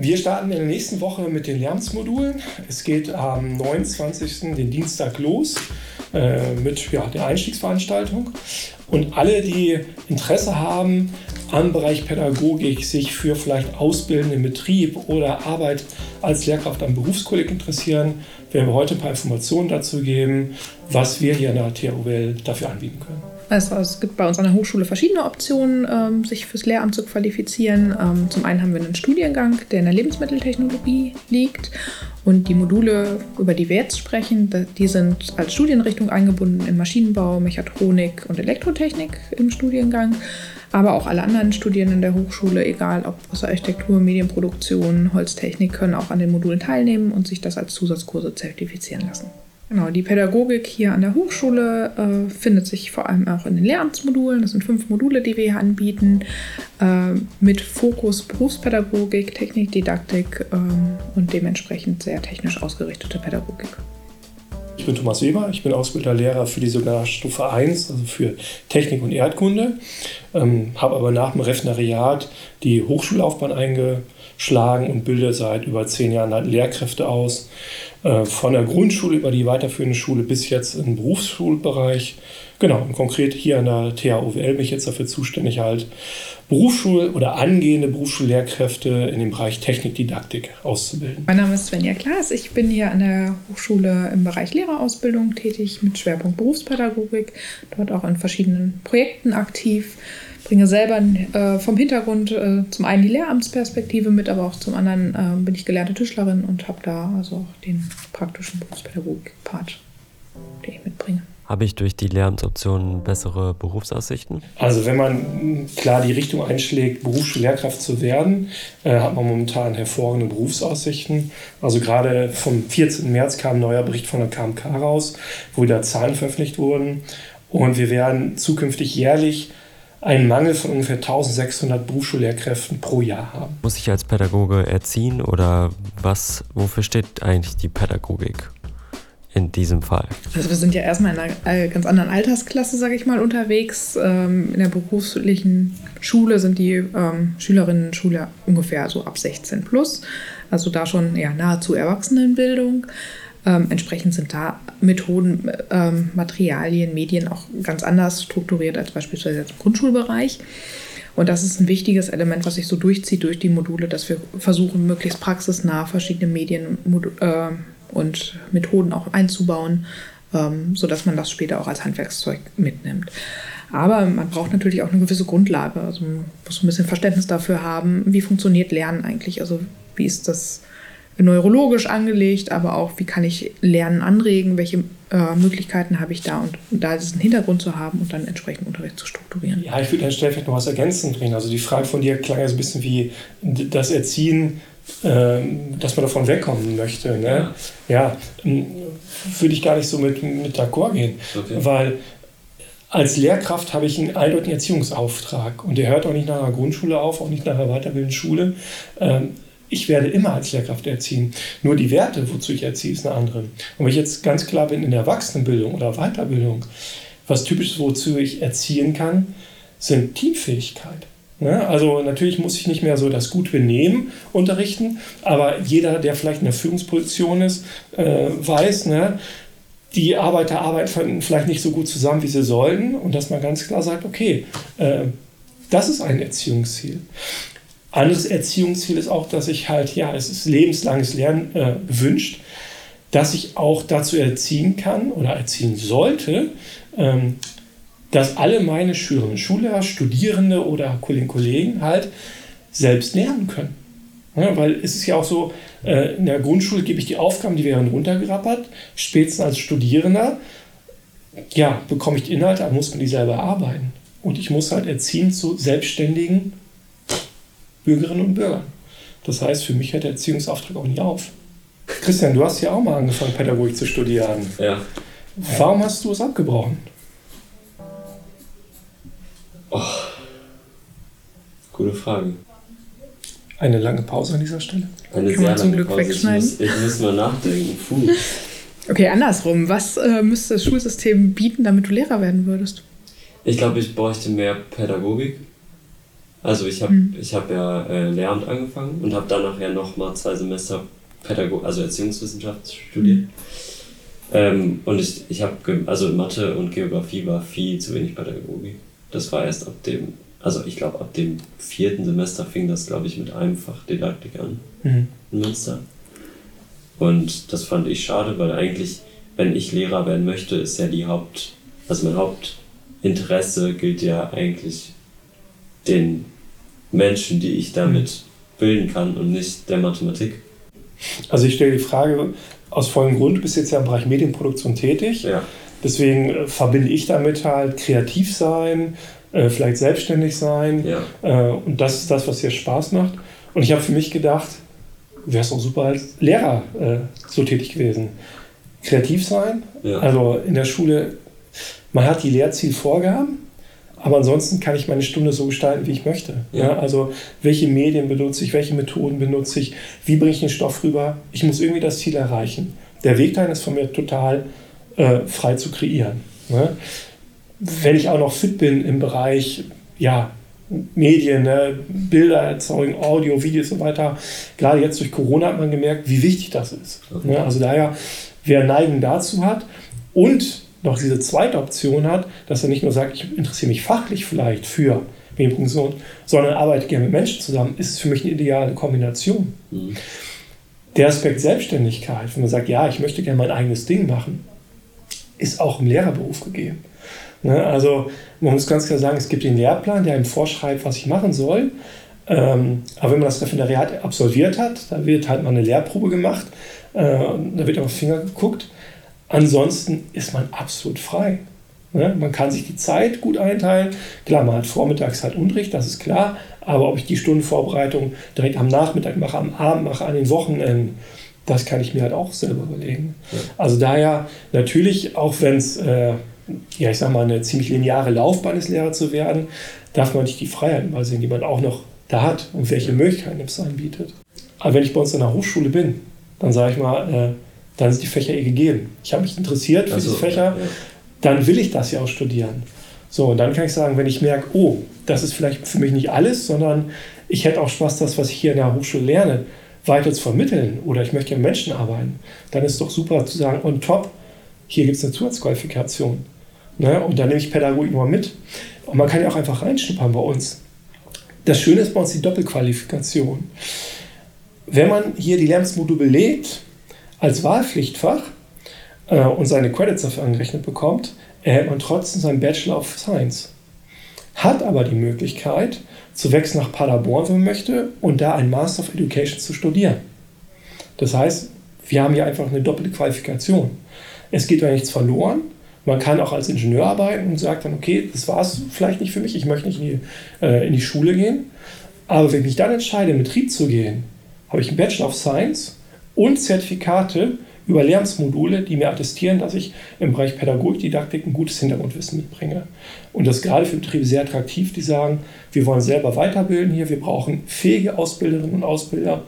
Wir starten in der nächsten Woche mit den Lärmsmodulen. Es geht am 29. den Dienstag los äh, mit ja, der Einstiegsveranstaltung. Und alle, die Interesse haben, am Bereich Pädagogik sich für vielleicht ausbildenden Betrieb oder Arbeit als Lehrkraft am Berufskolleg interessieren, werden wir heute ein paar Informationen dazu geben, was wir hier an der THOWL dafür anbieten können. Also, es gibt bei uns an der Hochschule verschiedene Optionen, ähm, sich fürs Lehramt zu qualifizieren. Ähm, zum einen haben wir einen Studiengang, der in der Lebensmitteltechnologie liegt. Und die Module, über die wir jetzt sprechen, die sind als Studienrichtung eingebunden in Maschinenbau, Mechatronik und Elektrotechnik im Studiengang. Aber auch alle anderen Studien in der Hochschule, egal ob Architektur, Medienproduktion, Holztechnik, können auch an den Modulen teilnehmen und sich das als Zusatzkurse zertifizieren lassen. Genau, die Pädagogik hier an der Hochschule äh, findet sich vor allem auch in den Lehramtsmodulen. Das sind fünf Module, die wir hier anbieten, äh, mit Fokus Berufspädagogik, Technikdidaktik äh, und dementsprechend sehr technisch ausgerichtete Pädagogik. Ich bin Thomas Weber, ich bin Ausbilderlehrer für die sogenannte Stufe 1, also für Technik und Erdkunde, ähm, habe aber nach dem Referendariat die Hochschullaufbahn eingeschlagen und bilde seit über zehn Jahren halt Lehrkräfte aus von der Grundschule über die weiterführende Schule bis jetzt im Berufsschulbereich. Genau, und konkret hier an der THOWL bin ich jetzt dafür zuständig, halt Berufsschul- oder angehende Berufsschullehrkräfte in dem Bereich Technikdidaktik auszubilden. Mein Name ist Svenja Klaas. Ich bin hier an der Hochschule im Bereich Lehrerausbildung tätig mit Schwerpunkt Berufspädagogik, dort auch in verschiedenen Projekten aktiv bringe selber äh, vom Hintergrund äh, zum einen die Lehramtsperspektive mit, aber auch zum anderen äh, bin ich gelernte Tischlerin und habe da also auch den praktischen Berufspädagogik-Part, den ich mitbringe. Habe ich durch die Lehramtsoptionen bessere Berufsaussichten? Also wenn man klar die Richtung einschlägt, Berufsschullehrkraft zu werden, äh, hat man momentan hervorragende Berufsaussichten. Also gerade vom 14. März kam ein neuer Bericht von der KMK raus, wo wieder Zahlen veröffentlicht wurden. Und wir werden zukünftig jährlich einen Mangel von ungefähr 1600 Berufsschullehrkräften pro Jahr haben. Muss ich als Pädagoge erziehen oder was, wofür steht eigentlich die Pädagogik? in diesem Fall? Also wir sind ja erstmal in einer ganz anderen Altersklasse, sage ich mal, unterwegs. Ähm, in der beruflichen Schule sind die ähm, Schülerinnen und Schüler ungefähr so ab 16 plus. Also da schon ja, nahezu Erwachsenenbildung. Ähm, entsprechend sind da Methoden, ähm, Materialien, Medien auch ganz anders strukturiert als beispielsweise im Grundschulbereich. Und das ist ein wichtiges Element, was sich so durchzieht durch die Module, dass wir versuchen, möglichst praxisnah verschiedene Medien äh, und Methoden auch einzubauen, ähm, sodass man das später auch als Handwerkszeug mitnimmt. Aber man braucht natürlich auch eine gewisse Grundlage. Also man muss ein bisschen Verständnis dafür haben, wie funktioniert Lernen eigentlich. Also wie ist das neurologisch angelegt, aber auch, wie kann ich Lernen anregen, welche äh, Möglichkeiten habe ich da und, und, da diesen Hintergrund zu haben und dann entsprechend Unterricht zu strukturieren. Ja, ich würde an der Stelle vielleicht noch was ergänzend bringen. Also die Frage von dir klang ja so ein bisschen wie das Erziehen, äh, dass man davon wegkommen möchte. Ne? Ja, ja ähm, würde ich gar nicht so mit, mit d'accord gehen, okay. weil als Lehrkraft habe ich einen eindeutigen Erziehungsauftrag und der hört auch nicht nach einer Grundschule auf, auch nicht nach einer weiterbildenden Schule. Ähm, ich werde immer als Lehrkraft erziehen. Nur die Werte, wozu ich erziehe, ist eine andere. Und wenn ich jetzt ganz klar bin in der Erwachsenenbildung oder Weiterbildung, was typisch wozu ich erziehen kann, sind Teamfähigkeit. Ne? Also natürlich muss ich nicht mehr so das gut Benehmen unterrichten, aber jeder, der vielleicht in der Führungsposition ist, äh, weiß, ne, die Arbeiter arbeiten vielleicht nicht so gut zusammen, wie sie sollten und dass man ganz klar sagt, okay, äh, das ist ein Erziehungsziel. Anderes Erziehungsziel ist auch, dass ich halt, ja, es ist lebenslanges Lernen äh, gewünscht, dass ich auch dazu erziehen kann oder erziehen sollte, ähm, dass alle meine Schülerinnen, Schüler, Studierende oder Kolleginnen und Kollegen halt selbst lernen können. Ja, weil es ist ja auch so, äh, in der Grundschule gebe ich die Aufgaben, die werden runtergerappert, spätestens als Studierender, ja, bekomme ich die Inhalte, aber muss man die selber arbeiten. Und ich muss halt erziehen zu selbstständigen Bürgerinnen und Bürgern. Das heißt, für mich hört der Erziehungsauftrag auch nie auf. Christian, du hast ja auch mal angefangen, Pädagogik zu studieren. Ja. Warum hast du es abgebrochen? Oh. Gute Frage. Eine lange Pause an dieser Stelle? Eine Kann man zum Glück Pause. wegschneiden? Ich muss, ich muss mal nachdenken. Puh. Okay, andersrum. Was äh, müsste das Schulsystem bieten, damit du Lehrer werden würdest? Ich glaube, ich bräuchte mehr Pädagogik Also ich habe mhm. hab ja äh, Lehramt angefangen und habe danach ja nochmal zwei Semester Pädagog also Erziehungswissenschaft studiert. Mhm. Ähm, und ich, ich habe, also Mathe und Geografie war viel zu wenig Pädagogik. Das war erst ab dem, also ich glaube ab dem vierten Semester fing das, glaube ich, mit einem Fach Didaktik an mhm. in Münster. Und das fand ich schade, weil eigentlich, wenn ich Lehrer werden möchte, ist ja die Haupt, also mein Hauptinteresse gilt ja eigentlich den Menschen, die ich damit mhm. bilden kann und nicht der Mathematik. Also ich stelle die Frage aus folgendem Grund, du bist jetzt ja im Bereich Medienproduktion tätig. Ja. Deswegen äh, verbinde ich damit halt kreativ sein, äh, vielleicht selbstständig sein. Ja. Äh, und das ist das, was dir Spaß macht. Und ich habe für mich gedacht, du wärst auch super als Lehrer so tätig gewesen. Kreativ sein, ja. also in der Schule, man hat die Lehrzielvorgaben, aber ansonsten kann ich meine Stunde so gestalten, wie ich möchte. Ja. ja. also welche Medien benutze ich, welche Methoden benutze ich, wie bringe ich den Stoff rüber. Ich muss irgendwie das Ziel erreichen. Der Weg dahin ist von mir total äh, frei zu kreieren. Ne? Wenn ich auch noch fit bin im Bereich ja, Medien, ne? Bilder erzeugen, Audio, Videos und so weiter, gerade jetzt durch Corona hat man gemerkt, wie wichtig das ist. Okay. Ne? Also daher, wer Neigen dazu hat und noch diese zweite Option hat, dass er nicht nur sagt, ich interessiere mich fachlich vielleicht für Medienproduktion, sondern arbeite gerne mit Menschen zusammen, ist für mich eine ideale Kombination. Mhm. Der Aspekt Selbstständigkeit, wenn man sagt, ja, ich möchte gerne mein eigenes Ding machen, ist auch im Lehrerberuf gegeben. Ne? Also man muss ganz klar sagen, es gibt den Lehrplan, der einem vorschreibt, was ich machen soll. Ähm, aber wenn man das Referendariat absolviert hat, da wird halt mal eine Lehrprobe gemacht, äh, da wird auf den Finger geguckt. Ansonsten ist man absolut frei. Ne? Man kann sich die Zeit gut einteilen. Klar, man hat vormittags halt Unterricht, das ist klar. Aber ob ich die Stundenvorbereitung direkt am Nachmittag mache, am Abend mache, an den Wochenenden, das kann ich mir halt auch selber überlegen. Ja. Also daher natürlich, auch wenn es, äh, ja, ich sag mal, eine ziemlich lineare Laufbahn ist, Lehrer zu werden, darf man nicht die Freiheiten mal sehen, die man auch noch da hat und welche Möglichkeiten es anbietet. Aber wenn ich bei uns in der Hochschule bin, dann sage ich mal, äh, dann sind die Fächer eh gegeben. Ich habe mich interessiert für also, diese Fächer, ja. dann will ich das ja auch studieren. So, und dann kann ich sagen, wenn ich merke, oh, das ist vielleicht für mich nicht alles, sondern ich hätte auch Spaß, das, was ich hier in der Hochschule lerne, weiter zu vermitteln oder ich möchte mit Menschen arbeiten, dann ist es doch super zu sagen, on top, hier gibt es eine Zusatzqualifikation. Ne? Und dann nehme ich Pädagogik mal mit. Und man kann ja auch einfach reinschnuppern bei uns. Das Schöne ist bei uns die Doppelqualifikation. Wenn man hier die Lernmodule belegt, als Wahlpflichtfach äh, und seine Credits dafür angerechnet bekommt, erhält man trotzdem seinen Bachelor of Science. Hat aber die Möglichkeit, zu wechseln nach Paderborn, wenn man möchte, und da ein Master of Education zu studieren. Das heißt, wir haben hier einfach eine doppelte Qualifikation. Es geht ja nichts verloren. Man kann auch als Ingenieur arbeiten und sagt dann, okay, das war es vielleicht nicht für mich, ich möchte nicht in die, äh, in die Schule gehen. Aber wenn ich mich dann entscheide, in Betrieb zu gehen, habe ich einen Bachelor of Science und Zertifikate über Lehramtsmodule, die mir attestieren, dass ich im Bereich Pädagogik, Didaktik ein gutes Hintergrundwissen mitbringe. Und das ist gerade für Betriebe sehr attraktiv, die sagen, wir wollen selber weiterbilden hier, wir brauchen fähige Ausbilderinnen und Ausbilder,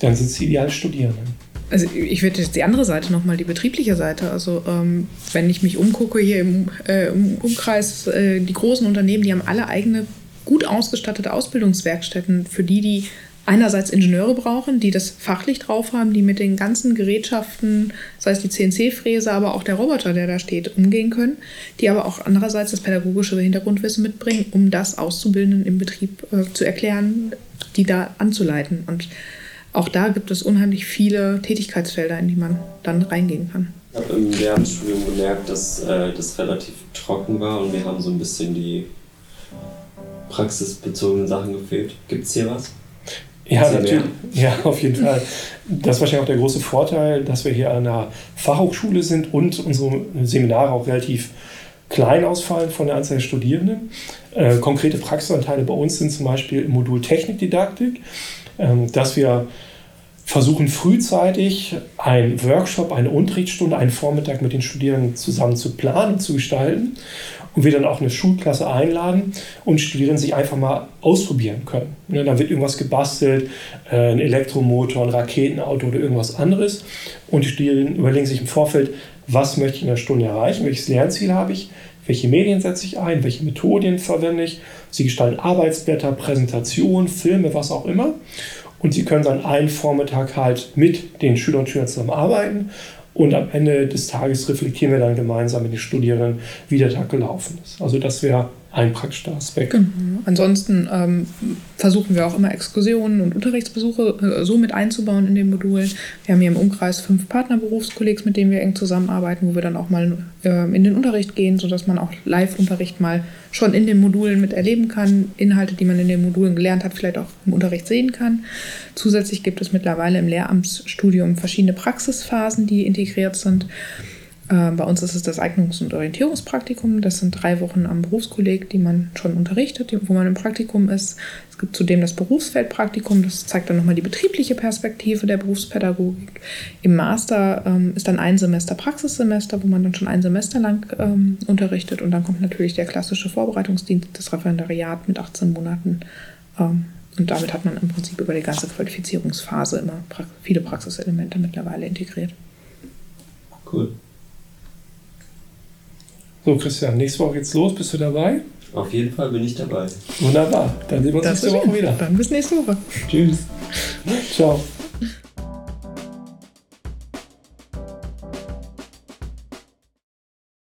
dann sind sie ideale Studierenden. Also ich würde jetzt die andere Seite nochmal, die betriebliche Seite. Also ähm, wenn ich mich umgucke hier im, äh, im Umkreis, äh, die großen Unternehmen, die haben alle eigene gut ausgestattete Ausbildungswerkstätten für die, die einerseits Ingenieure brauchen, die das fachlich drauf haben, die mit den ganzen Gerätschaften, sei es die CNC-Fräse, aber auch der Roboter, der da steht, umgehen können, die aber auch andererseits das pädagogische Hintergrundwissen mitbringen, um das Auszubildenden im Betrieb äh, zu erklären, die da anzuleiten. Und auch da gibt es unheimlich viele Tätigkeitsfelder, in die man dann reingehen kann. Ich habe im Lehramtsstudium gemerkt, dass äh, das relativ trocken war und wir haben so ein bisschen die praxisbezogenen Sachen gefehlt. Gibt es hier was? Ja, natürlich. Ja, auf jeden Fall. Das ist wahrscheinlich auch der große Vorteil, dass wir hier an einer Fachhochschule sind und unsere Seminare auch relativ klein ausfallen von der Anzahl der Studierenden. Äh, konkrete Praxisanteile bei uns sind zum Beispiel im Modul Technikdidaktik, äh, dass wir versuchen frühzeitig einen Workshop, eine Unterrichtsstunde, einen Vormittag mit den Studierenden zusammen zu planen und zu gestalten und wir dann auch eine Schulklasse einladen und Studierende sich einfach mal ausprobieren können. Ne, dann wird irgendwas gebastelt, äh, ein Elektromotor, ein Raketenauto oder irgendwas anderes und die Studierenden überlegen sich im Vorfeld, was möchte ich in der Stunde erreichen, welches Lernziel habe ich, welche Medien setze ich ein, welche Methoden verwende ich. Sie gestalten Arbeitsblätter, Präsentationen, Filme, was auch immer. Und Sie können dann einen Vormittag halt mit den Schülern und Schülern zusammenarbeiten. Und am Ende des Tages reflektieren wir dann gemeinsam mit den Studierenden, wie der Tag gelaufen ist. Also das wäre ein praktischer Aspekt. Genau. Ansonsten ähm, versuchen wir auch immer Exkursionen und Unterrichtsbesuche äh, so mit einzubauen in den Modulen. Wir haben hier im Umkreis fünf Partnerberufskollegs, mit denen wir eng zusammenarbeiten, wo wir dann auch mal äh, in den Unterricht gehen, sodass man auch Live-Unterricht mal schon in den Modulen miterleben kann, Inhalte, die man in den Modulen gelernt hat, vielleicht auch im Unterricht sehen kann. Zusätzlich gibt es mittlerweile im Lehramtsstudium verschiedene Praxisphasen, die integriert sind. Äh, bei uns ist es das Eignungs- und Orientierungspraktikum. Das sind drei Wochen am Berufskolleg, die man schon unterrichtet, wo man im Praktikum ist. Es gibt zudem das Berufsfeldpraktikum. Das zeigt dann nochmal die betriebliche Perspektive der Berufspädagogik. Im Master ähm, ist dann ein Semester Praxissemester, wo man dann schon ein Semester lang ähm, unterrichtet. Und dann kommt natürlich der klassische Vorbereitungsdienst, das Referendariat mit 18 Monaten. Ähm, und damit hat man im Prinzip über die ganze Qualifizierungsphase immer pra viele Praxiselemente mittlerweile integriert. Cool. So, Christian, nächste Woche geht's los. Bist du dabei? Auf jeden Fall bin ich dabei. Wunderbar. Dann sehen wir uns Das nächste Woche wieder. Dann bis nächste Woche. Tschüss. Ciao.